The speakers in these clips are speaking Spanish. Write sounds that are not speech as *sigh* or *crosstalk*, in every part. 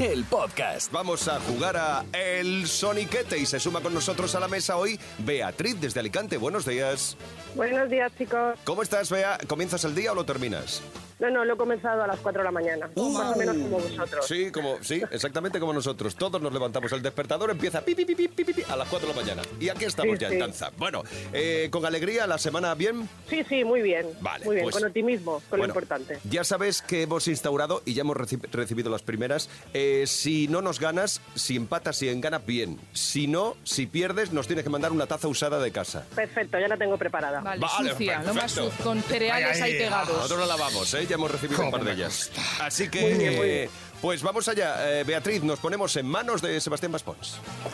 el podcast. Vamos a jugar a El Soniquete y se suma con nosotros a la mesa hoy Beatriz desde Alicante. Buenos días. Buenos días, chicos. ¿Cómo estás, Bea? ¿Comienzas el día o lo terminas? No, no, lo he comenzado a las 4 de la mañana. Más o menos como vosotros. Sí, como, sí, exactamente como nosotros. Todos nos levantamos. El despertador empieza pi, pi, pi, pi, pi, pi, pi, a las 4 de la mañana. Y aquí estamos Sí, ya sí. en danza. Bueno, eh, con alegría, la semana bien. Sí, sí, muy bien. Vale, muy bien, pues- con optimismo, con Bueno, lo importante. Ya sabes que hemos instaurado y ya hemos reci- recibido las primeras. eh, si no nos ganas, si empatas, si ganas, bien. Si no, si pierdes, nos tienes que mandar una taza usada de casa. Perfecto, ya la tengo preparada. Vale, Vale, sucia, lo más con cereales ahí pegados. Nosotros la lavamos, ¿eh? Ya hemos recibido un par de ellas. Así que, Muy bien, muy bien. eh, pues vamos allá. Eh, Beatriz, nos ponemos en manos de Sebastián Baspons.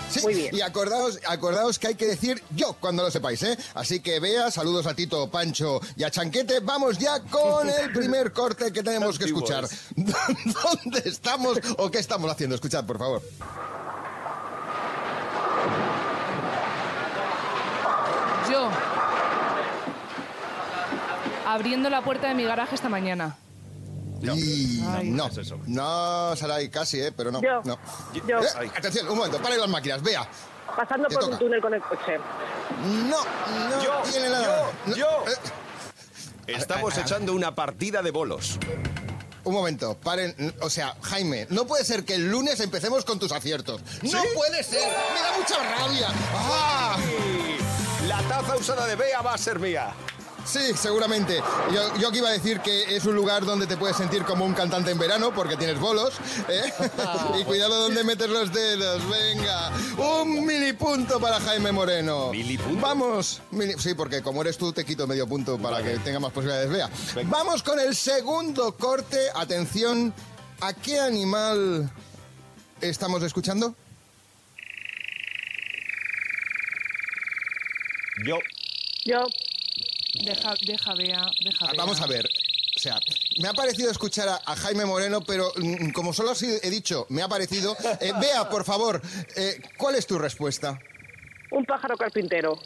Sí, Muy bien. y acordaos, acordaos que hay que decir yo cuando lo sepáis, ¿eh? Así que vea, saludos a Tito, Pancho y a Chanquete. Vamos ya con el primer corte que tenemos que escuchar. *laughs* ¿Dónde estamos o qué estamos haciendo? Escuchad, por favor. Yo. Abriendo la puerta de mi garaje esta mañana. Y Ay. no, No es eso. no, Saray, casi, ¿eh? Pero no. Yo. no. Yo. Eh, Ay. atención, un momento, para las máquinas, vea. Pasando te por toca. un túnel con el coche. No, no Yo, tiene nada. yo, No, yo. eh, Estamos a- a- echando una partida de bolos. Un momento, paren. O sea, Jaime, no puede ser que el lunes empecemos con tus aciertos. No puede ser. Me da mucha rabia. ¡Ah! Y la taza usada de Bea va a ser mía. Sí, seguramente. Yo, yo que iba a decir que es un lugar donde te puedes sentir como un cantante en verano porque tienes bolos. ¿eh? *laughs* y cuidado donde metes los dedos. Venga, un mini punto para Jaime Moreno. ¿Mini punto? Vamos. sí, porque como eres tú te quito medio punto para que tenga más posibilidades. Vea. Venga. Vamos con el segundo corte. Atención, ¿a qué animal estamos escuchando? Yo. Yo. Deja, deja, vea, deja, Ah, Bea. Vamos a ver. O sea, me ha parecido escuchar a, a Jaime Moreno, pero mm, como solo así he dicho, me ha parecido. Eh, Bea, por favor, eh, ¿cuál es tu respuesta? Un pájaro carpintero.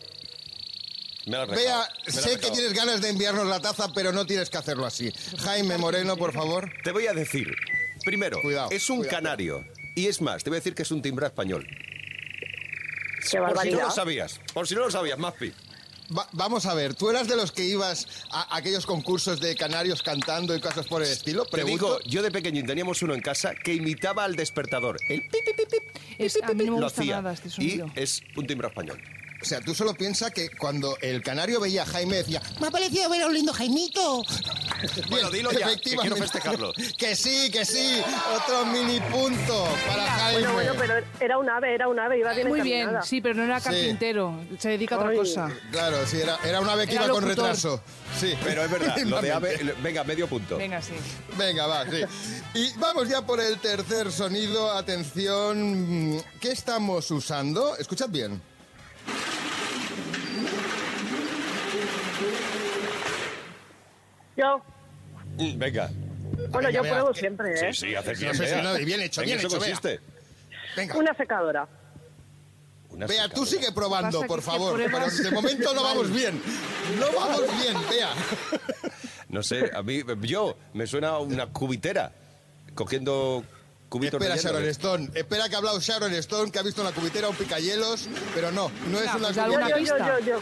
Me has Bea, me sé que tienes ganas de enviarnos la taza, pero no tienes que hacerlo así. Jaime Moreno, por favor. Te voy a decir. Primero, Cuidado, es un cuidado. canario. Y es más, te voy a decir que es un timbre español. Qué Por si no lo sabías. Por si no lo sabías, Maspi. Va- vamos a ver, ¿tú eras de los que ibas a aquellos concursos de canarios cantando y cosas por el estilo? Te Pregunto. digo, yo de pequeño teníamos uno en casa que imitaba al despertador. El pip, pip, pip, pip, Es- pip, a mí no me lo gusta hacía. nada un. O sea, tú solo piensas que cuando el canario veía a Jaime decía, me ha parecido ver a un lindo Jaimito. Bueno, dilo ya, que quiero festejarlo. *laughs* que sí, que sí. Otro mini punto para Jaime. Bueno, bueno, pero era un ave, era un ave, iba bien Muy bien, sí, pero no era Sí. carpintero. Se dedica a otra Ay. cosa. Claro, sí, era, era una ave que Era iba con retraso. Sí. Pero es verdad, lo de ave... Efectivamente. Venga, medio punto. Venga, sí. Venga, va, sí. Y vamos ya por el tercer sonido. Atención. ¿Qué estamos usando? Escuchad bien. Yo. Venga. Bueno, Venga, yo vea, pruebo que- siempre, ¿eh? Sí, sí, haces bien, sí, sí, Bea. no, y bien hecho, En bien hecho, Bea. consiste. Venga. Una secadora. Una Vea, tú secadora. sigue probando, por favor. Pero de momento no vamos bien. No vamos bien, vea. No sé, a mí, yo, me suena una cubitera. Cogiendo cubitos Espera. Sharon Stone. Espera que ha hablado Sharon Stone, que ha visto una cubitera, un picayelos, pero no, no es Venga, una pues Yo, una yo, yo, yo, yo.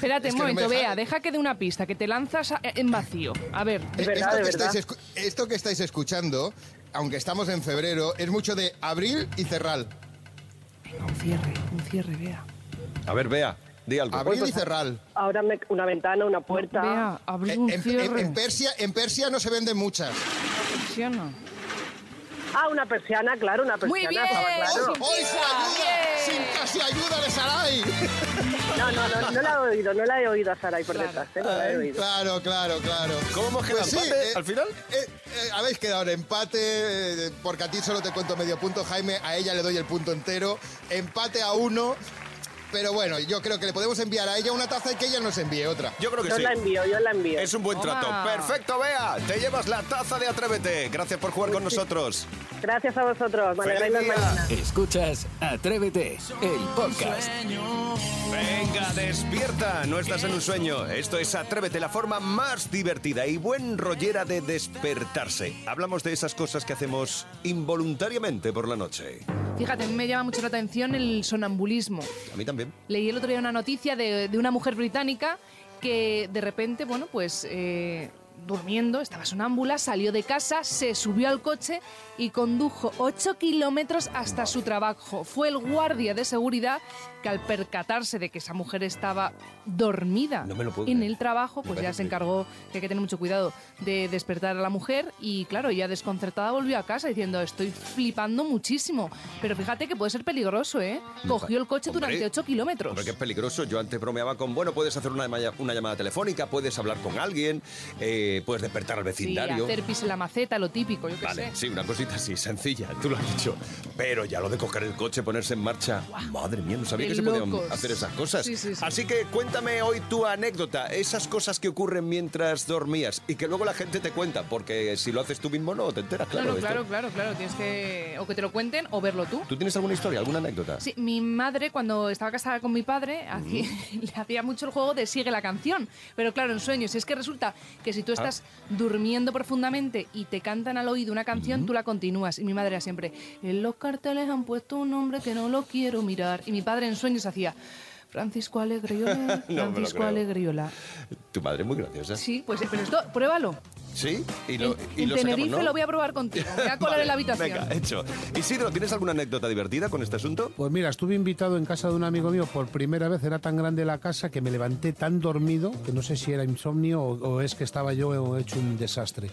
Espérate Es un no momento, vea, deja que dé una pista, que te lanzas a- en vacío. A ver, Es verdad, esto, que verdad. estáis esto que estáis escuchando, aunque estamos en febrero, es mucho de abril y cerrar. venga, un cierre, un cierre, vea. A ver, vea, di algo. Abril y cerrar. Ahora me- una ventana, una puerta. Vea, abrir En, un en- en- cierre. en Persia, en Persia no se venden muchas. Persiana. Ah, una persiana, claro, una persiana. Muy bien. claro. ¡Hoy sin ayuda! ¡Sin casi ayuda de Sarai! No, no, no, no la he oído, no la he oído a Saray por Claro. detrás, ¿eh? No la he oído. Claro, claro, claro. ¿Cómo hemos quedado? Pues sí, ¿Empate eh, al final? eh, eh, habéis quedado en empate, eh, porque a ti solo te cuento medio punto, Jaime, a ella le doy el punto entero. Empate a uno. Pero bueno, yo creo que le podemos enviar a ella una taza y que ella nos envíe otra. Yo creo que Yo sí. la envío, yo la envío. Es un buen trato. Perfecto, Bea. Te llevas la taza de Atrévete. Gracias por jugar con nosotros. Gracias a vosotros, me. Escuchas Atrévete, el podcast. Venga, despierta. No estás en un sueño. Esto es Atrévete, la forma más divertida y buen rollera de despertarse. Hablamos de esas cosas que hacemos involuntariamente por la noche. Fíjate, a mí me llama mucho la atención el sonambulismo. A mí también. Leí el otro día una noticia de, de una mujer británica que de repente, bueno, pues eh, durmiendo, estaba sonámbula, salió de casa, se subió al coche y condujo 8 kilómetros hasta su trabajo. Fue el guardia de seguridad que al percatarse de que esa mujer estaba dormida No me lo puedo en creer. el trabajo, pues ya se encargó que hay que tener mucho cuidado de despertar a la mujer y claro, ya desconcertada volvió a casa diciendo estoy flipando muchísimo. Pero fíjate que puede ser peligroso, ¿eh? Cogió el coche Hombre, durante 8 kilómetros. Porque es peligroso. Yo antes bromeaba con, bueno, puedes hacer una, llamada- una llamada telefónica, puedes hablar con alguien, eh, puedes despertar al Sí, vecindario. hacer pis en la maceta, lo típico, yo qué Vale, sé. sí, una cosita así, sencilla, tú lo has dicho. Pero ya lo de coger el coche, ponerse en marcha, madre mía, no sabía que se podían hacer esas cosas. Sí, sí, sí. Así que cuéntame hoy tu anécdota, esas cosas que ocurren mientras dormías y que luego la gente te cuenta, porque si lo haces tú mismo no te enteras, claro. esto- claro, claro, claro. Tienes que o que te lo cuenten o verlo tú. ¿Tú tienes alguna historia, alguna anécdota? Sí, mi madre cuando estaba casada con mi padre hacía- *laughs* le hacía mucho el juego de sigue la canción, pero claro, en sueños. Es que resulta que Ah. si tú estás durmiendo profundamente y te cantan al oído una canción, tú la continúas. Y mi madre era siempre, en los carteles han puesto un nombre que no lo quiero mirar. Y mi padre en sueños hacía, Francisco Alegriola, *laughs* No Francisco. Alegriola. Tu madre es muy graciosa. Sí, pues pero esto, pruébalo. ¿Sí? Y lo, en y en lo sacamos, Tenerife ¿no? lo voy a probar contigo. Me voy a colar Vale, en la habitación. Venga, hecho. Isidro, ¿tienes alguna anécdota divertida con este asunto? Pues mira, estuve invitado en casa de un amigo mío por primera vez. Era tan grande la casa que me levanté tan dormido que no sé si era insomnio o, o es que estaba yo hecho un desastre.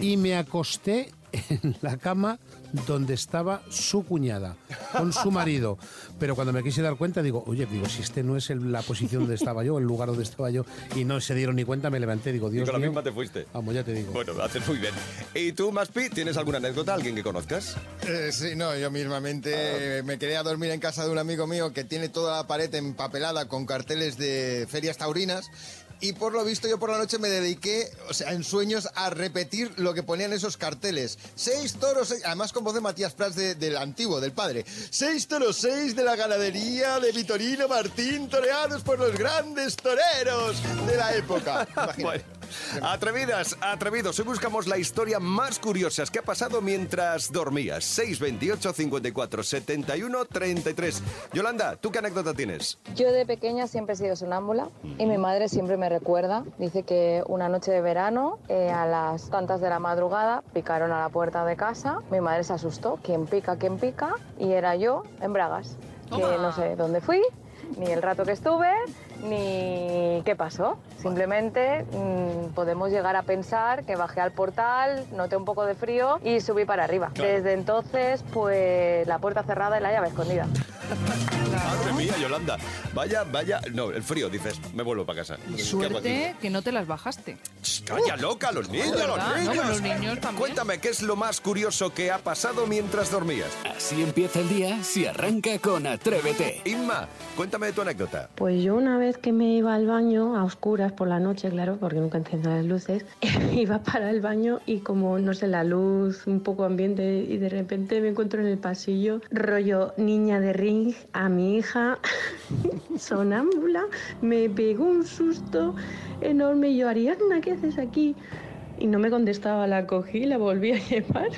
Y me acosté en la cama donde estaba su cuñada, con su marido. Pero cuando me quise dar cuenta, digo, oye, digo, si este no es el- la posición donde estaba yo, el lugar donde estaba yo, y no se dieron ni cuenta, me levanté, digo, Y Dios con la mío. misma te fuiste. Vamos, ya te digo. Bueno, haces muy bien. ¿Y tú, Maspi, tienes alguna anécdota, alguien que conozcas? Eh, sí, no, yo mismamente eh, me quedé a dormir en casa de un amigo mío que tiene toda la pared empapelada con carteles de ferias taurinas. Y por lo visto yo por la noche me dediqué, o sea, en sueños a repetir lo que ponían esos carteles. Seis toros, seis- además con voz de Matías Prats de- del antiguo, del padre. Seis toros, seis de la ganadería de Vitorino Martín, toreados por los grandes toreros de la época. *laughs* Imagínate. Bueno, atrevidas, atrevidos. Hoy buscamos la historia más curiosa que ha pasado mientras dormías. 628 54 71 33. Yolanda, ¿tú qué anécdota tienes? Yo de pequeña siempre he sido sonámbula y mi madre siempre me recuerda. Dice que una noche de verano, eh, a las tantas de la madrugada, picaron a la puerta de casa. Mi madre se asustó. ¿Quién pica? ¿Quién pica? Y era yo en Bragas. Que Toma. no sé dónde fui, ni el rato que estuve, ni qué pasó. Simplemente mm, podemos llegar a pensar que bajé al portal, noté un poco de frío y subí para arriba. Desde entonces, pues la puerta cerrada y la llave escondida. Madre mía, Yolanda. Vaya, vaya. No, el frío, dices, me vuelvo para casa. Y ¿Qué hago suerte que no te las bajaste. Ch, Calla loca, los niños, los No, niños. pero los niños también. Cuéntame, ¿qué es lo más curioso que ha pasado mientras dormías? Así empieza el día si arranca con Atrévete. Inma, cuéntame de tu anécdota. Pues yo una vez que me iba al baño, a oscuras por la noche, claro, porque nunca enciendo las luces, *laughs* iba para el baño y como, no sé, la luz, un poco ambiente, y de repente me encuentro en el pasillo, rollo niña de ring, a mi hija, *laughs* sonámbula, me pegó un susto enorme y yo, Ariadna, ¿qué haces aquí? Y no me contestaba, la cogí, la volví a *laughs* llevar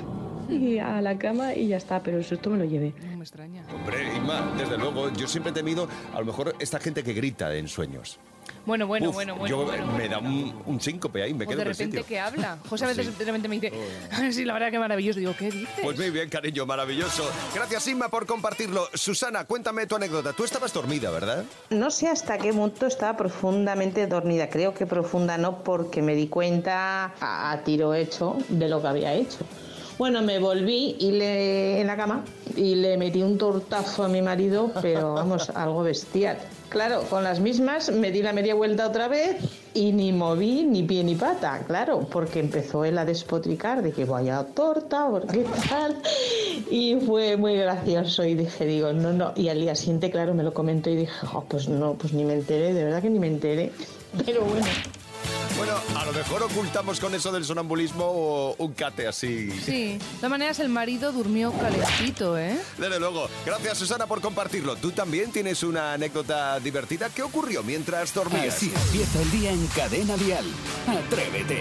y a la cama y ya está, pero el susto me lo llevé. No me extraña. Hombre, Inma, desde luego, yo siempre he temido, a lo mejor, esta gente que grita en sueños. Bueno, bueno, Uf, bueno, bueno. yo bueno, me bueno. da un, un síncope ahí, me O quedo de en el repente sitio. que habla. *laughs* José a veces Sí. de repente me dice, sí, la verdad que maravilloso. Digo, ¿qué dices? Pues muy bien, cariño, maravilloso. Gracias, Inma, por compartirlo. Susana, cuéntame tu anécdota. Tú estabas dormida, ¿verdad? No sé hasta qué punto estaba profundamente dormida. Creo que profunda no, porque me di cuenta a, a tiro hecho de lo que había hecho. Bueno, me volví y le, en la cama y le metí un tortazo a mi marido, pero vamos, *laughs* algo bestial. Claro, con las mismas me di la media vuelta otra vez y ni moví ni pie ni pata, claro, porque empezó él a despotricar de que vaya torta, porque tal. Y fue muy gracioso y dije, digo, no, no. Y al día siguiente, claro, me lo comentó y dije, "Jo, pues no, pues ni me enteré, de verdad que ni me enteré. Pero bueno. Bueno, a lo mejor ocultamos con eso del sonambulismo o un cate así. Sí, de todas maneras el marido durmió calentito, ¿eh? Desde luego. Gracias, Susana, por compartirlo. ¿Tú también tienes una anécdota divertida? ¿Qué ocurrió mientras dormías? Así empieza el día en Cadena Dial. Atrévete.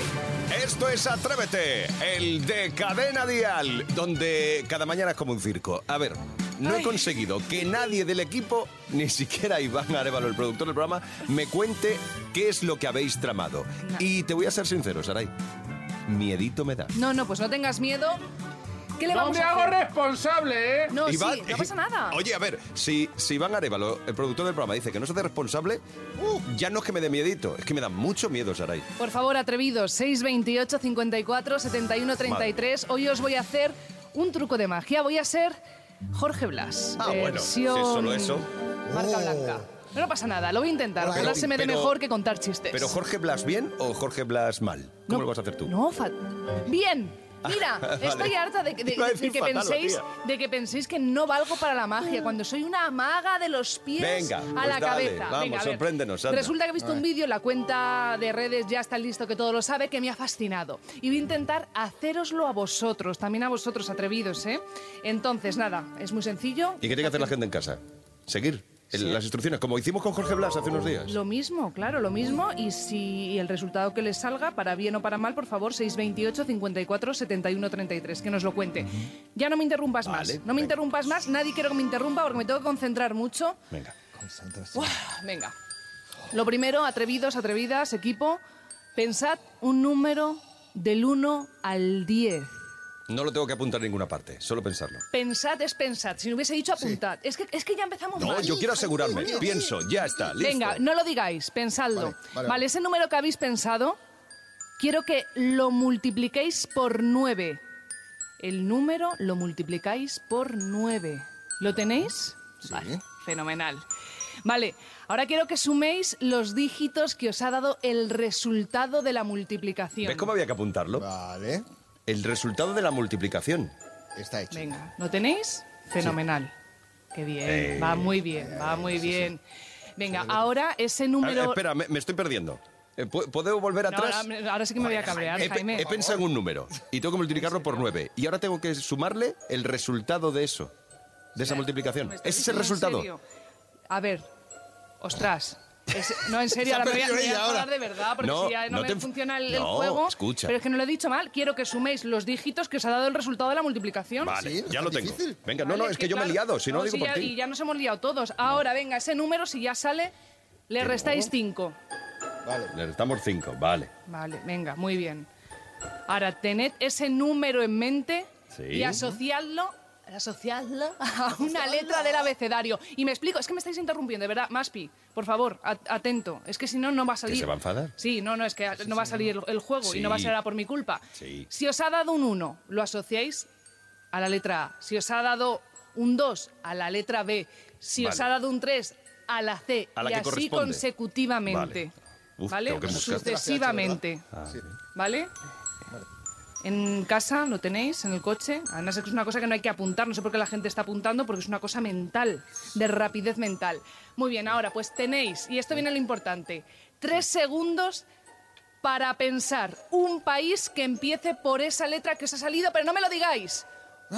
Esto es Atrévete, el de Cadena Dial, donde cada mañana es como un circo. A ver, no he conseguido que nadie del equipo, *laughs* ni siquiera Iván Arevalo, el productor del programa, me cuente qué es lo que habéis tramado. Y te voy a ser sincero, Saray. Miedito me da. No, no, pues no tengas miedo. ¿Qué le No vamos me a hago hacer? responsable, ¿eh? No, Iván- sí, no pasa nada. *laughs* Oye, a ver, si, si Iván Arevalo, el productor del programa, dice que no se hace responsable, uh, ya no es que me dé miedito, es que me da mucho miedo, Saray. Por favor, atrevidos, 628 54 71 33. Hoy os voy a hacer un truco de magia. Voy a ser Jorge Blas. Ah, bueno, si es solo eso. Marca Oh. blanca. No, no pasa nada, lo voy a intentar. Pero- Ojalá se me dé pero- mejor que contar chistes. Pero Jorge Blas bien o Jorge Blas mal? ¿Cómo No, lo vas a hacer tú? No, fa- bien. Mira, *laughs* Vale. estoy harta de, que- de- de fatal, penséis, tía. de que penséis que no valgo para la magia, cuando soy una maga de los pies Venga, a pues la dale, cabeza. vamos, Venga, a ver. sorpréndenos, anda. Resulta que he visto un vídeo, la cuenta de redes ya está listo, que todo lo sabe, que me ha fascinado. Y voy a intentar hacéroslo a vosotros, también a vosotros atrevidos, ¿eh? Entonces, nada, es muy sencillo. ¿Y qué tiene que hacer la gente en casa? Seguir el- las instrucciones, como hicimos con Jorge Blas hace unos días. Lo mismo, claro, lo mismo. Y si el resultado que les salga, para bien o para mal, por favor, 628 54 71 33, que nos lo cuente. Ya no me interrumpas Vale, más. No me interrumpas más, nadie quiero que me interrumpa porque me tengo que concentrar mucho. Venga. Uah, venga. Lo primero, atrevidos, atrevidas, equipo, pensad un número del 1 al 10. No lo tengo que apuntar en ninguna parte, solo pensarlo. Pensad es pensad. Si no hubiese dicho apuntad. Es, que, es que ya empezamos No, mal. yo quiero asegurarme. Pienso, ya está, listo. Venga, no lo digáis, pensadlo. Vale, Vale, vale, ese número que habéis pensado, quiero que lo multipliquéis por 9. El número lo multiplicáis por 9. ¿Lo tenéis? Vale, fenomenal. Vale, ahora quiero que suméis los dígitos que os ha dado el resultado de la multiplicación. ¿Ves cómo había que apuntarlo? Vale, El resultado de la multiplicación. está hecho. Venga, ¿lo tenéis? Fenomenal. Qué bien, Eh, va muy bien, va muy bien. Venga, ahora ese A ver, número... espera, me, me estoy perdiendo. Eh, ¿pu- ¿Puedo volver No, atrás? ahora, ahora sí que me voy a cabrear, He, pe- Jaime. he pensado en un número y tengo que multiplicarlo por 9. Y ahora tengo que sumarle el resultado de eso, de esa multiplicación. ¿Me estás ¿Ese es el resultado? A ver, ostras. Es- no, en serio, ahora *laughs* me voy a, me voy a ella ahora. enfadar de verdad, porque No, si ya no, no me te funciona el, el No, juego. escucha. Pero es que no lo he dicho mal. Quiero que suméis los dígitos que os ha dado el resultado de la multiplicación. Vale, Sí, ya lo tengo. difícil. Venga, no, Vale, no, es que yo me he liado, si no, lo digo por ya- ti. Y ya nos hemos liado todos. Ahora, venga, ese número, si ya sale, le restáis 5. Vale. Le damos 5, vale. Vale, venga, muy bien. Ahora, tened ese número en mente Sí. y asociadlo, asociadlo *laughs* a una letra del abecedario. Y me explico, es que me estáis interrumpiendo, de verdad. Maspi, por favor, at- atento. Es que si no, no va a salir. se va a enfadar? Sí, no, no, es que no va a salir el, el juego y no va a ser por mi culpa. Sí. Si os ha dado un 1, lo asociáis a la letra A. Si os ha dado un 2, a la letra B. Si os ha dado un 3, a la C. A la y que así corresponde. consecutivamente. Vale. Uf, ¿Vale? tengo que buscar. Sucesivamente. Ah, ¿Vale? En casa lo tenéis, en el coche. Además es una cosa que no hay que apuntar, no sé por qué la gente está apuntando, porque es una cosa mental, de rapidez mental. Muy bien, ahora pues tenéis, y esto viene lo importante, tres segundos para pensar un país que empiece por esa letra que os ha salido, pero no me lo digáis.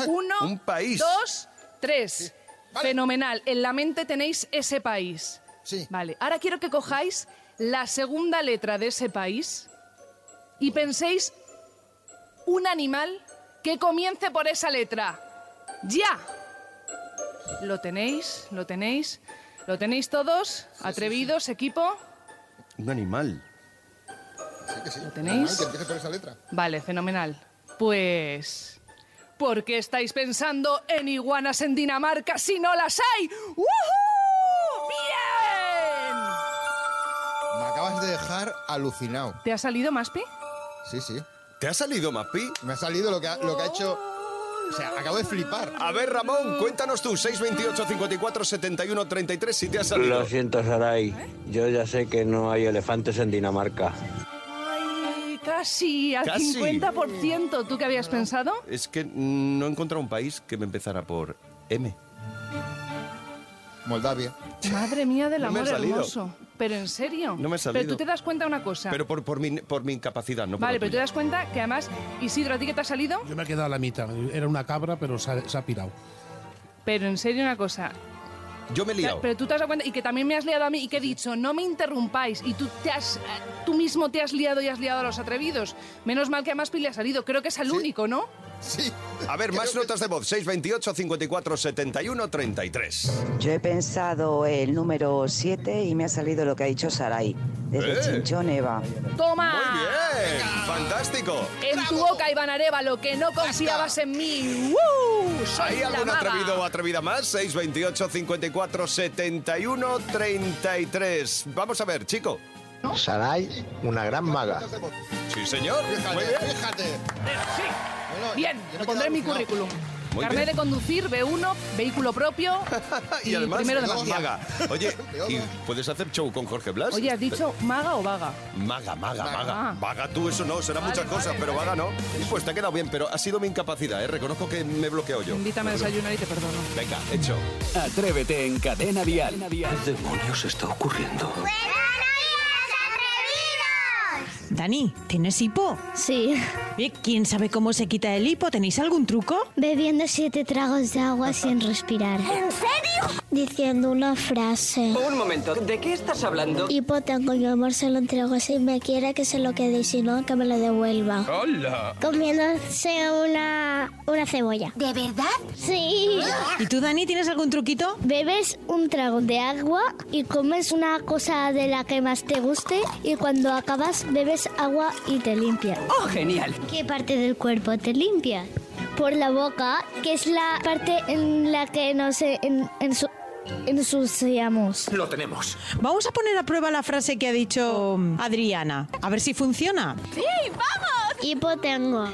Uno, un país. dos, tres. Vale. Fenomenal. En la mente tenéis ese país. Sí. Vale, ahora quiero que cojáis la segunda letra de ese país y penséis un animal que comience por esa letra. ¡Ya! ¿Lo tenéis? ¿Lo tenéis? ¿Lo tenéis todos? ¿Atrevidos, equipo? Un animal. Sí que sí. ¿Lo tenéis? Que empiece por esa letra. Vale, fenomenal. Pues... ¿Por qué estáis pensando en iguanas en Dinamarca si no las hay? ¡Woohoo! ¡Bien! Me acabas de dejar alucinado. ¿Te ha salido, Maspi? Sí, sí. ¿Te ha salido, Mapi? Me ha salido lo que ha, lo que ha hecho O sea, acabo de flipar. A ver, Ramón, cuéntanos tú, 628 54 71 33, si te has salido. Lo siento, Saray. Yo ya sé que no hay elefantes en Dinamarca. Ay, casi, al Casi. 50%. ¿Tú qué habías pensado? Es que no he encontrado un país que me empezara por M. Moldavia. Madre mía del No me ha amor salido. hermoso. Pero en serio. No me ha Pero tú te das cuenta de una cosa. Pero por, por, mi, por mi incapacidad, no por vale, la pero te tuya. das cuenta que además, Isidro, ¿a ti qué te ha salido? Yo me he quedado a la mitad. Era una cabra, pero se ha, se ha pirado. Pero en serio una cosa. Yo me he liado. Pero tú te has dado cuenta y que también me has liado a mí y que he dicho, no me interrumpáis. Y tú te has, tú mismo te has liado y has liado a los atrevidos. Menos mal que a Maspi le ha salido. Creo que es el único, ¿no? Sí. A ver, más notas de voz, 628 54 71 33. Yo he pensado el número 7 y me ha salido lo que ha dicho Saray. Desde ¡Eh! Chinchón Eva. ¡Toma! Muy bien, fantástico. En tu boca, Iván Arevalo, que no confiabas en mí. ¡Woo! Soy ¿Hay la algún maga. atrevido o atrevida más? 628 54 71 33. Vamos a ver, chico. Saray, una gran maga. Sí, señor. Muy Fíjate, bien. fíjate. Sí. Bueno, Bien, lo pondré en mi currículum. Muy Carnet bien. de conducir, B1, vehículo propio *laughs* y, y, además, primero de maga. *laughs* Oye, ¿y puedes hacer show con Jorge Blas? Oye, ¿has dicho maga o vaga? Maga, maga, maga. Ah. Vaga tú, eso no, será muchas cosas, vale, pero vale. vaga no. Y pues te ha quedado bien, pero ha sido mi incapacidad, ¿eh? Reconozco que me he bloqueado yo. Invítame a desayunar y te perdono. Venga, hecho. Atrévete en Cadena Dial. ¿Qué demonios está ocurriendo? Dani, ¿tienes hipo? Sí, Eh, ¿Quién sabe cómo se quita el hipo? ¿Tenéis algún truco? bebiendo siete tragos de agua sin respirar. ¿En serio? Diciendo una frase. Un momento, ¿de qué estás hablando? Hipo tengo mi amor, se lo entrego. Si me quiere que se lo quede y si no, que me lo devuelva. ¡Hola! Comiéndose una, una cebolla. ¿De verdad? Sí. ¿Y tú, Dani, tienes algún truquito? Bebes un trago de agua y comes una cosa de la que más te guste y cuando acabas bebes agua y te limpia. ¡Oh, genial! ¿Qué parte del cuerpo te limpia? Por la boca, que es la parte en la que nos en, ensu- ensuciamos. Lo tenemos. Vamos a poner a prueba la frase que ha dicho Adriana. A ver si funciona. ¡Sí, vamos! Hipo tengo.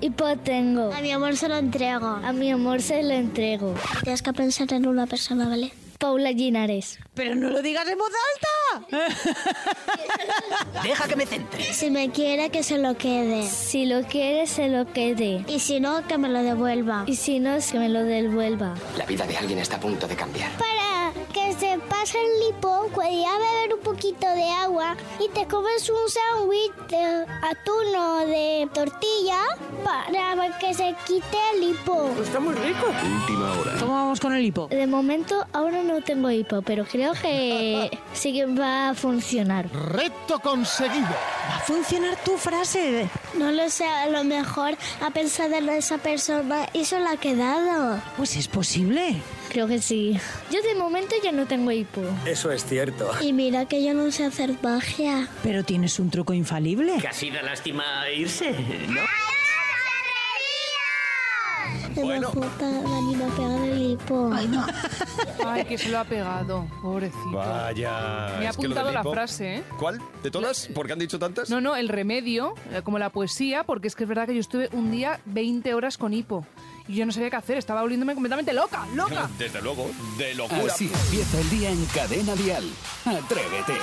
Hipo tengo. A mi amor se lo entrego. A mi amor se lo entrego. Tienes que pensar en una persona, ¿vale? Paula Ginares. Pero no lo digas en voz alta. *laughs* Deja que me centre. Si me quiere, que se lo quede. Si lo quiere, se lo quede. Y si no, que me lo devuelva. Y si no, es que me lo devuelva. La vida de alguien está a punto de cambiar. Para que se pase el lipo, podía beber un poquito de agua y te comes un sándwich de atún o de tortilla para que se quite el hipo. Está muy rico. Última hora. ¿Cómo vamos con el hipo? De momento ahora no tengo hipo, pero creo que *laughs* sí que va a funcionar. Reto conseguido. ¿Va a funcionar tu frase? No lo sé, a lo mejor ha pensado en esa persona y se la ha quedado. Pues es posible. Creo que sí. Yo de momento ya no tengo hipo. Eso es cierto. Y mira que yo no sé hacer magia. Pero tienes un truco infalible. Casi da lástima irse, ¿no? De Bueno. puta, Dani me ha pegado el hipo. *laughs* Ay, que se lo ha pegado, pobrecito. Vaya. Me ha apuntado la hipo- frase, ¿eh? ¿Cuál? ¿De todas? ¿Por qué han dicho tantas? No, no, el remedio, eh, como la poesía, porque es que es verdad que yo estuve un día 20 horas con hipo. Y yo no sabía qué hacer, estaba volviéndome completamente loca, loca. *laughs* Desde luego, de locura. Así empieza el día en Cadena Dial. Atrévete.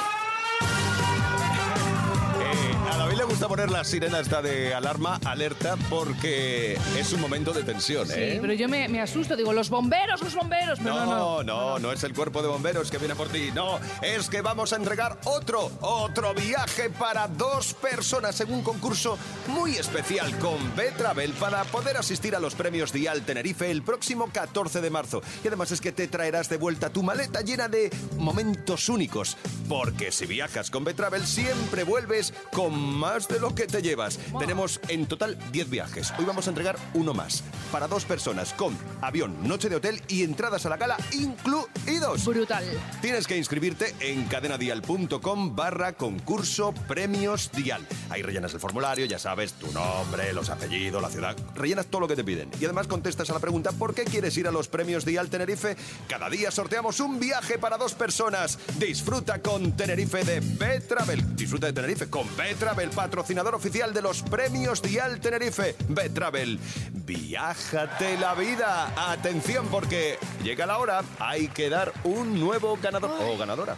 Gusta poner la sirena esta de alarma, alerta, porque es un momento de tensión, Sí, ¿eh? pero yo me, me asusto, digo, los bomberos, los bomberos. Pero no, No, no. no, no es el cuerpo de bomberos que viene por ti. No, es que vamos a entregar otro, otro viaje para dos personas en un concurso muy especial con B-Travel para poder asistir a los premios Dial Tenerife el próximo 14 de marzo. Y además es que te traerás de vuelta tu maleta llena de momentos únicos. Porque si viajas con B-Travel siempre vuelves con más de lo que te llevas. Tenemos en total 10 viajes. Hoy vamos a entregar uno más. Para dos personas con avión, noche de hotel y entradas a la gala incluidos. Brutal. Tienes que inscribirte en cadenadial.com barra concurso premios dial. Ahí rellenas el formulario, ya sabes, tu nombre, los apellidos, la ciudad. Rellenas todo lo que te piden. Y además contestas a la pregunta ¿por qué quieres ir a los premios dial Tenerife? Cada día sorteamos un viaje para dos personas. Disfruta con Tenerife de B-Travel. Disfruta de Tenerife con B-Travel, patrocinador patrocinador oficial de los premios Dial Tenerife. Betravel, viájate la vida. Atención porque llega la hora, hay que dar un nuevo ganador o ganadora.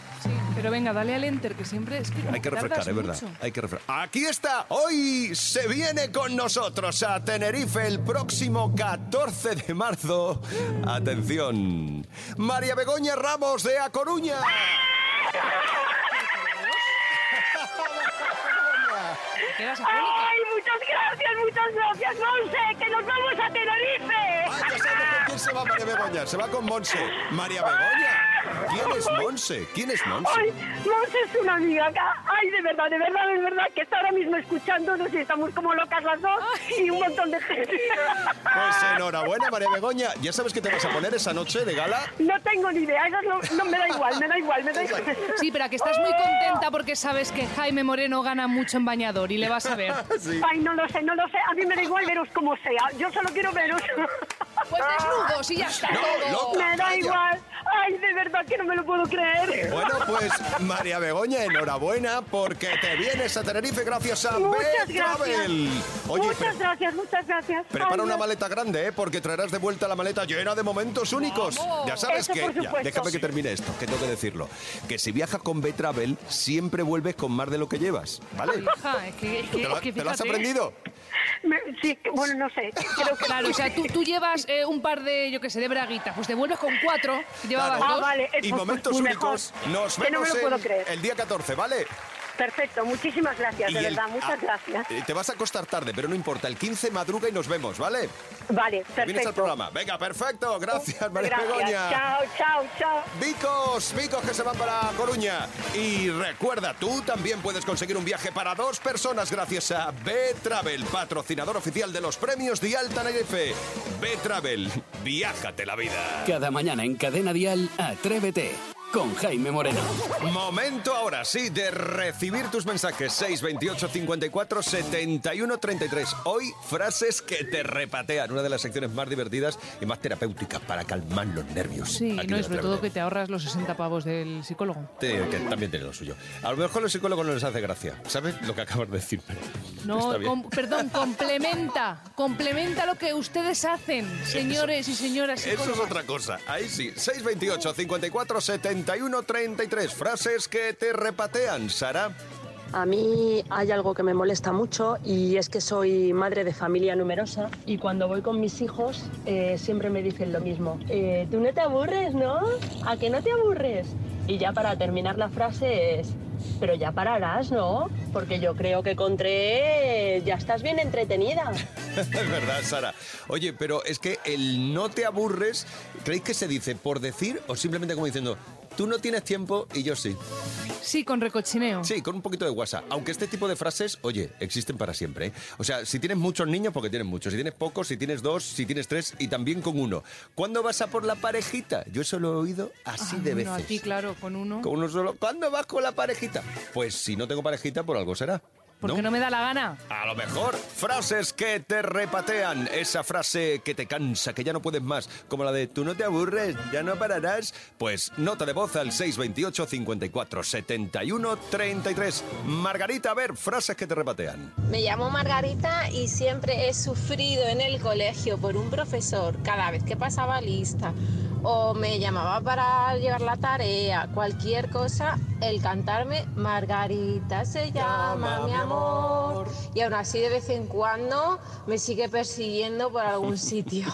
Pero venga, dale al enter, que siempre es que Hay que refrescar, es verdad. Hay que refrescar. Aquí está. Hoy se viene con nosotros a Tenerife el próximo 14 de marzo. Atención. María Begoña Ramos de A Coruña. Quedas ¡Ay, muchas gracias, muchas gracias, Monse! ¡Que nos vamos a Tenerife! Ay, ya sabemos con quién se va María Begoña. Se va con Monse. María Begoña. ¿Quién es Monse? ¿Quién es Monse? ¡Ay, Monse es una amiga! ¡Ay, de verdad, de verdad, de verdad! Que está ahora mismo escuchándonos y estamos como locas las dos y un montón de gente. Pues enhorabuena, María Begoña. ¿Ya sabes qué te vas a poner esa noche de gala? No tengo ni idea, eso no, no me da igual, me da igual, me da igual. Sí, pero que estás muy contenta porque sabes que Jaime Moreno gana mucho en bañador y le vas a ver. Ay, no lo sé, no lo sé. A mí me da igual veros como sea. Yo solo quiero veros. Pues desnudos y ya está. No, todo. loca, me da igual. Ay, de verdad que no me lo puedo creer. Bueno, pues María Begoña, enhorabuena porque te vienes a Tenerife gracias a Muchas. Oye, muchas gracias, muchas gracias. prepara Ay, una maleta grande, ¿eh? Porque traerás de vuelta la maleta llena de momentos únicos. Ya sabes Eso que... por ya, supuesto. déjame que termine esto, que tengo que decirlo. Que si viajas con B-Travel, siempre vuelves con más de lo que llevas, ¿vale? Hija, es que, es que- ¿Te lo, es que te lo has aprendido? Me- sí, bueno, no sé. Creo que Claro, o sea, tú, tú llevas eh, un par de, yo qué sé, de braguitas, pues te vuelves con cuatro, llevabas Claro. Ah, dos. vale. Y pues, momentos pues, mejor. únicos. Nos Que no me vemos lo puedo el, creer. el día 14, ¿vale? Perfecto, muchísimas gracias, de el- verdad, muchas ah, gracias. eh, Te vas a acostar tarde, pero no importa. El 15 madruga y nos vemos, ¿vale? Vale, Vienes al perfecto. programa. Venga, perfecto. Gracias, María Gracias. Begoña. Chao, chao, chao. Vicos, Vicos que se van para Coruña. Y recuerda, tú también puedes conseguir un viaje para dos personas gracias a B-Travel, patrocinador oficial de los premios Dial Tenerife. B-Travel, viájate la vida. Cada mañana en Cadena Dial, Atrévete con Jaime Moreno. Momento ahora sí de recibir tus mensajes 628 54 71 33. Hoy frases que te repatean, una de las secciones más divertidas y más terapéuticas para calmar los nervios. Sí, Aquí no, y sobre todo que te ahorras los 60 pavos del psicólogo. Sí, que también tiene lo suyo. A lo mejor a los psicólogos no les hace gracia. ¿Sabes lo que acabas de decir? No, com- perdón, complementa, complementa lo que ustedes hacen, señores y señoras Eso es psicólogas. otra cosa. Ahí sí. 628 54 71 33. Frases que te repatean, Sara. A mí hay algo que me molesta mucho y es que soy madre de familia numerosa y cuando voy con mis hijos eh, siempre me dicen lo mismo. Eh, Tú no te aburres, ¿no? ¿A que no te aburres? Y ya para terminar la frase es, pero ya pararás, ¿no? Porque yo creo que con tres ya estás bien entretenida. *laughs* es verdad, Sara. Oye, pero es que el no te aburres, ¿creéis que se dice por decir o simplemente como diciendo, tú no tienes tiempo y yo sí? Sí, con recochineo. Sí, con un poquito de WhatsApp. Aunque este tipo de frases, oye, existen para siempre. ¿eh? O sea, si tienes muchos niños, porque tienes muchos. Si tienes pocos, si tienes dos, si tienes tres y también con uno. ¿Cuándo vas a por la parejita? Yo eso lo he oído así Ah, de veces. a ti, claro, con uno. Con uno solo. ¿Cuándo vas con la parejita? Pues si no tengo parejita, por algo será. Porque no me da la gana. A lo mejor, frases que te repatean. Esa frase que te cansa, que ya no puedes más. Como la de tú no te aburres, ya no pararás. Pues nota de voz al 628 54 71 33. Margarita, a ver, frases que te repatean. Me llamo Margarita y siempre he sufrido en el colegio por un profesor cada vez que pasaba lista o me llamaba para llevar la tarea, cualquier cosa, el cantarme Margarita se llama mi amor. Y aún así de vez en cuando me sigue persiguiendo por algún *laughs* sitio.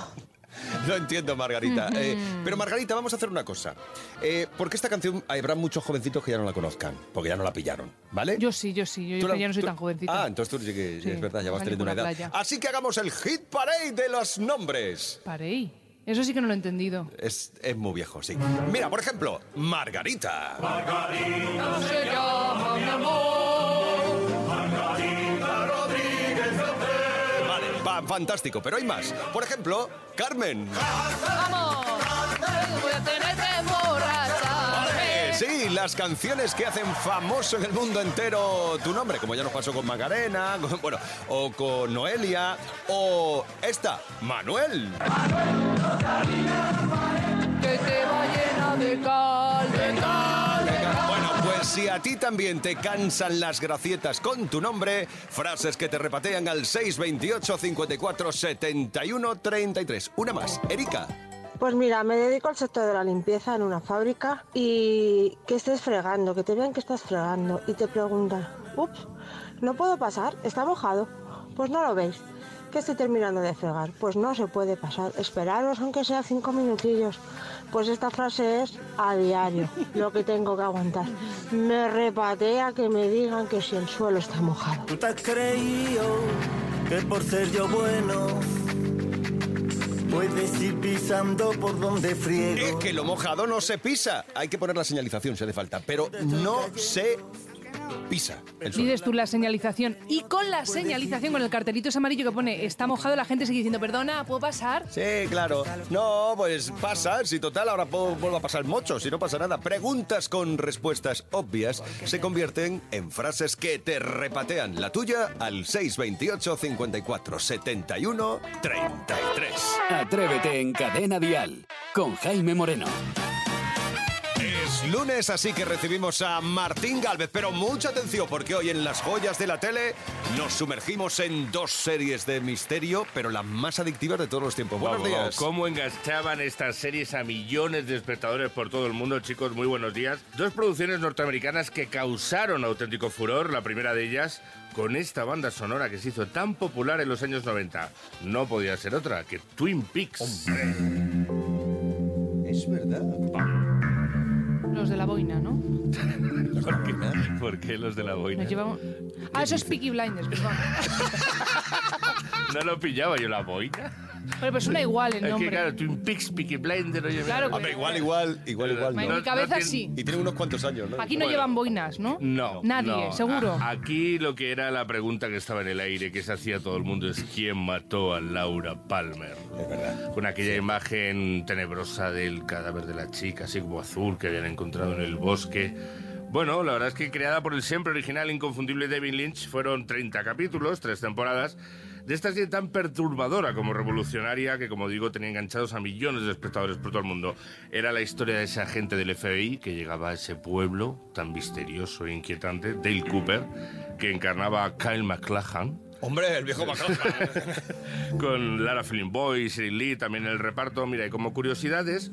Lo entiendo, Margarita. Eh, pero Margarita, vamos a hacer una cosa. Eh, porque esta canción habrá muchos jovencitos que ya no la conozcan, porque ya no la pillaron, ¿vale? Yo sí, yo sí, yo la- ya no soy tú- tan jovencita. Ah, entonces tú sí que Sí, es verdad, ya vas teniendo una edad. playa. Así que hagamos el hit parade de los nombres. Parei. Eso sí que no lo he entendido. Es, es muy viejo, sí. Mira, por ejemplo, Margarita. Se llama mi amor. Vale, va, fantástico, pero hay más. Por ejemplo, Carmen. ¡Vamos! Sí, las canciones que hacen famoso en el mundo entero tu nombre, como ya nos pasó con Macarena, *laughs* con- bueno, o con Noelia, o esta, Manuel. Que te va llena de cal, de cal, de cal. Bueno, pues Si a ti también te cansan las gracietas con tu nombre, frases que te repatean al 628 54 71 33. Una más, Erika. Pues mira, me dedico al sector de la limpieza en una fábrica y que estés fregando, que te vean que estás fregando y te preguntan, ups, no puedo pasar, está mojado. Pues no lo veis, que estoy terminando de fregar. Pues no se puede pasar, esperaros aunque sea cinco minutillos. Pues esta frase es a diario, *laughs* lo que tengo que aguantar. Me repatea que me digan que si el suelo está mojado. ¿Tú te has creído que por ser yo bueno puedes ir pisando por donde friego? Es que lo mojado no se pisa. Hay que poner la señalización si hace falta, pero no se pisa. Dices tú la señalización y con la señalización, con el cartelito ese amarillo que pone está mojado, la gente sigue diciendo, perdona, ¿puedo pasar? Sí, claro. No, pues pasa. Si total ahora puedo- vuelve a pasar mucho, si no pasa nada. Preguntas con respuestas obvias se convierten en frases que te repatean. La tuya al 628 54 71 33. Atrévete en Cadena Dial con Jaime Moreno. Es lunes, así que recibimos a Martín Galvez, pero mucha atención porque hoy en las joyas de la tele nos sumergimos en dos series de misterio, pero las más adictivas de todos los tiempos. Buenos días. ¿Cómo enganchaban estas series a millones de espectadores por todo el mundo? Chicos, muy buenos días. Dos producciones norteamericanas que causaron auténtico furor. La primera de ellas con esta banda sonora que se hizo tan popular en los años 90. No podía ser otra que Twin Peaks. Es verdad. Los de la boina, ¿no? *laughs* ¿Por qué, ¿Por qué los de la boina? Nos llevamos... Ah, eso es Peaky Blinders, perdón. *laughs* No lo pillaba yo la boina. Pero suena igual el Es que nombre. claro, Twin Peaks, Peaky Blinders... oye, Claro mira. que- Igual, igual, igual, igual. En no. mi cabeza tiene- sí. Y tiene unos cuantos años, ¿no? Aquí no Bueno. llevan boinas, ¿no? No. Nadie, no. seguro. A- aquí lo que era la pregunta que estaba en el aire, que se hacía todo el mundo, es quién mató a Laura Palmer. Es verdad. Con aquella imagen tenebrosa del cadáver de la chica, así como azul, que habían encontrado en el bosque. Bueno, la verdad es que creada por el siempre original e inconfundible David Lynch, fueron 30 capítulos, tres temporadas, de esta serie tan perturbadora como revolucionaria, que como digo tenía enganchados a millones de espectadores por todo el mundo. Era la historia de ese agente del FBI que llegaba a ese pueblo tan misterioso e inquietante, Dale Cooper, que encarnaba a Kyle MacLachlan, Hombre, el viejo Macron. *laughs* con Lara Flynn Boy, Sheryl Lee, también el reparto. Mira, y como curiosidades,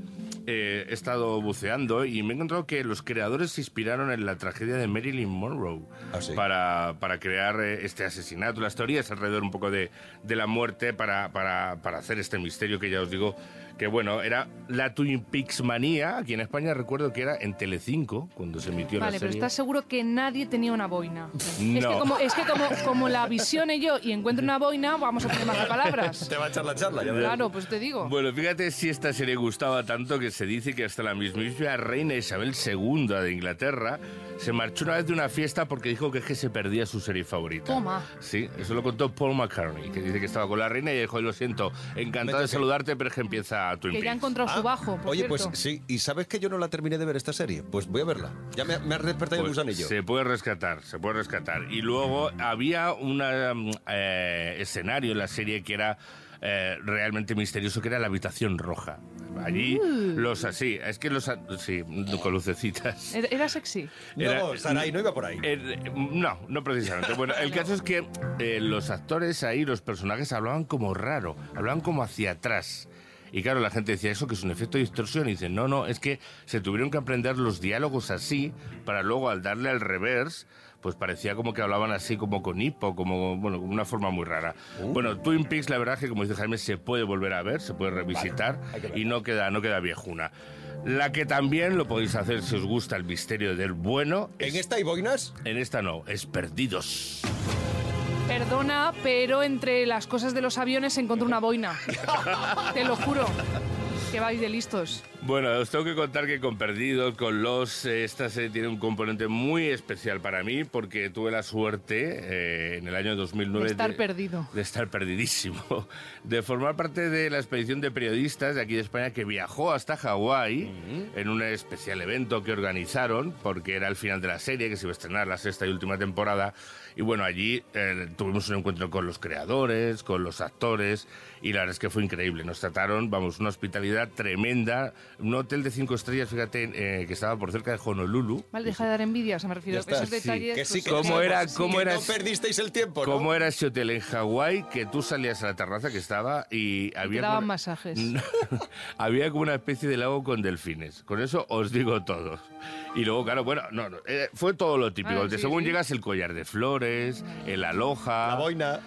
eh, he estado buceando y me he encontrado que los creadores se inspiraron en la tragedia de Marilyn Monroe Ah, sí. para, para crear eh, este asesinato, las teorías alrededor un poco de, de la muerte para, para, para hacer este misterio que ya os digo que bueno, era la Twin Peaks manía, aquí en España recuerdo que era en Telecinco, cuando se emitió Vale, la pero serie. ¿estás seguro que nadie tenía una boina? *laughs* Es que No. como, es que como, como la visione yo y encuentro una boina, vamos a tener más palabras. Te va a echar la charla, ya. Claro, pues te digo. Bueno, fíjate si esta serie gustaba tanto que se dice que hasta la mismísima reina Isabel II de Inglaterra se marchó una vez de una fiesta porque dijo que es que se perdía su serie favorita. Toma. Sí, eso lo contó Paul McCartney, que dice que estaba con la reina y dijo, lo siento, encantado de saludarte, pero es que empieza Twin Que ya ha encontrado su bajo, por Oye, pues sí, y sabes que yo no la terminé de ver esta serie. Pues voy a verla. Ya me, me ha despertado el Pues gusanillo. se puede rescatar, se puede rescatar. Y luego había un escenario en la serie que era eh, realmente misterioso, que era la habitación roja. Allí Uh. los así, es que los a- sí, con lucecitas. Era, era sexy. No, Saray, no iba por ahí. Eh, no, no precisamente. Bueno, el *laughs* caso es que eh, los actores ahí, los personajes hablaban como raro, hablaban como hacia atrás. Y claro, la gente decía eso que es un efecto de distorsión. Y dicen, no, no, es que se tuvieron que aprender los diálogos así para luego al darle al reverse, pues parecía como que hablaban así como con hipo, como, bueno, una forma muy rara. Bueno, Twin Peaks, la verdad es que como dice Jaime, se puede volver a ver, se puede revisitar y no queda, no queda viejuna. La que también lo podéis hacer si os gusta el misterio del bueno. ¿En esta hay boinas? En esta no, es Perdidos. Perdona, pero entre las cosas de los aviones encontré una boina. *laughs* Te lo juro. Que vais de listos. Bueno, os tengo que contar que con Perdidos, con Los, eh, esta serie tiene un componente muy especial para mí porque tuve la suerte eh, en el año 2009 De estar perdido. de estar perdidísimo, *laughs* de formar parte de la expedición de periodistas de aquí de España que viajó hasta Hawái en un especial evento que organizaron, porque era el final de la serie, que se iba a estrenar la sexta y última temporada. Y bueno, allí eh, tuvimos un encuentro con los creadores, con los actores, y la verdad es que fue increíble. Nos trataron, vamos, una hospitalidad tremenda. Un hotel de cinco estrellas, fíjate, eh, que estaba por cerca de Honolulu. Vale, deja de dar envidia, o sea, me refiero a esos sí, detalles. que sí, pues, que ¿Cómo sí, era, sí, cómo que era, no perdisteis el tiempo, ¿no? cómo era ese hotel en Hawái que tú salías a la terraza que estaba y te había daban como- masajes. *laughs* había como una especie de lago con delfines. Con eso os digo todo. Y luego, claro, bueno, no, no, eh, fue todo lo típico. Ah, De según sí. llegas, el collar de flores, el aloja. La boina.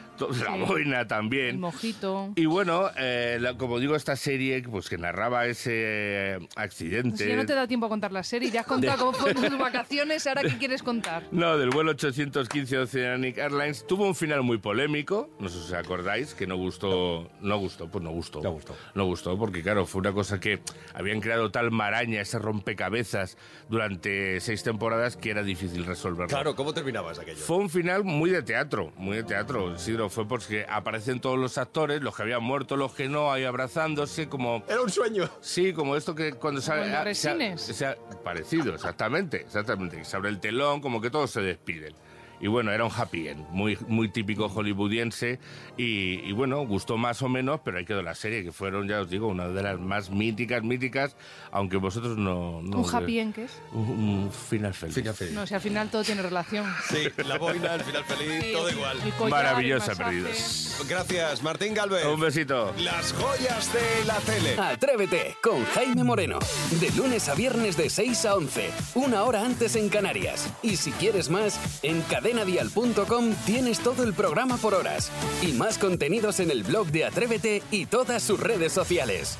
La boina El también. mojito. Y bueno, eh, la- como digo, esta serie pues que narraba ese eh, accidente. Si ya no te da tiempo a contar la serie, ya has contado *laughs* cómo fueron tus vacaciones, ahora qué quieres contar. No, del vuelo 815 Oceanic Airlines tuvo un final muy polémico, no sé si os acordáis, que no gustó, no gustó, pues no gustó. No gustó. No gustó porque claro, fue una cosa que habían creado tal maraña, ese rompecabezas durante seis temporadas que era difícil resolverlo. Claro, ¿cómo terminabas aquello? Fue un final muy de teatro, muy de teatro, Isidro. Fue porque aparecen todos los actores, los que habían muerto, los que no, ahí abrazándose, como... Era un sueño. Sí, como esto que cuando ah, se resines. se parecido, exactamente, exactamente. que Se abre el telón, como que todos se despiden. Y bueno, era un happy end, muy, muy típico hollywoodiense. Y, y bueno, gustó más o menos, pero ahí quedó la serie, que fueron, ya os digo, una de las más míticas, míticas, aunque vosotros no... no ¿Un happy end qué es? Un, un final feliz. Final feliz. No, si al final todo tiene relación. Sí, la boina, el final feliz, Sí, todo igual. collar, Maravillosa, perdidos. Gracias, Martín Galvez. Un besito. Las joyas de la tele. Atrévete con Jaime Moreno. De lunes a viernes de 6 a 11, una hora antes en Canarias. Y si quieres más, en cadenadial.com tienes todo el programa por horas. Y más contenidos en el blog de Atrévete y todas sus redes sociales.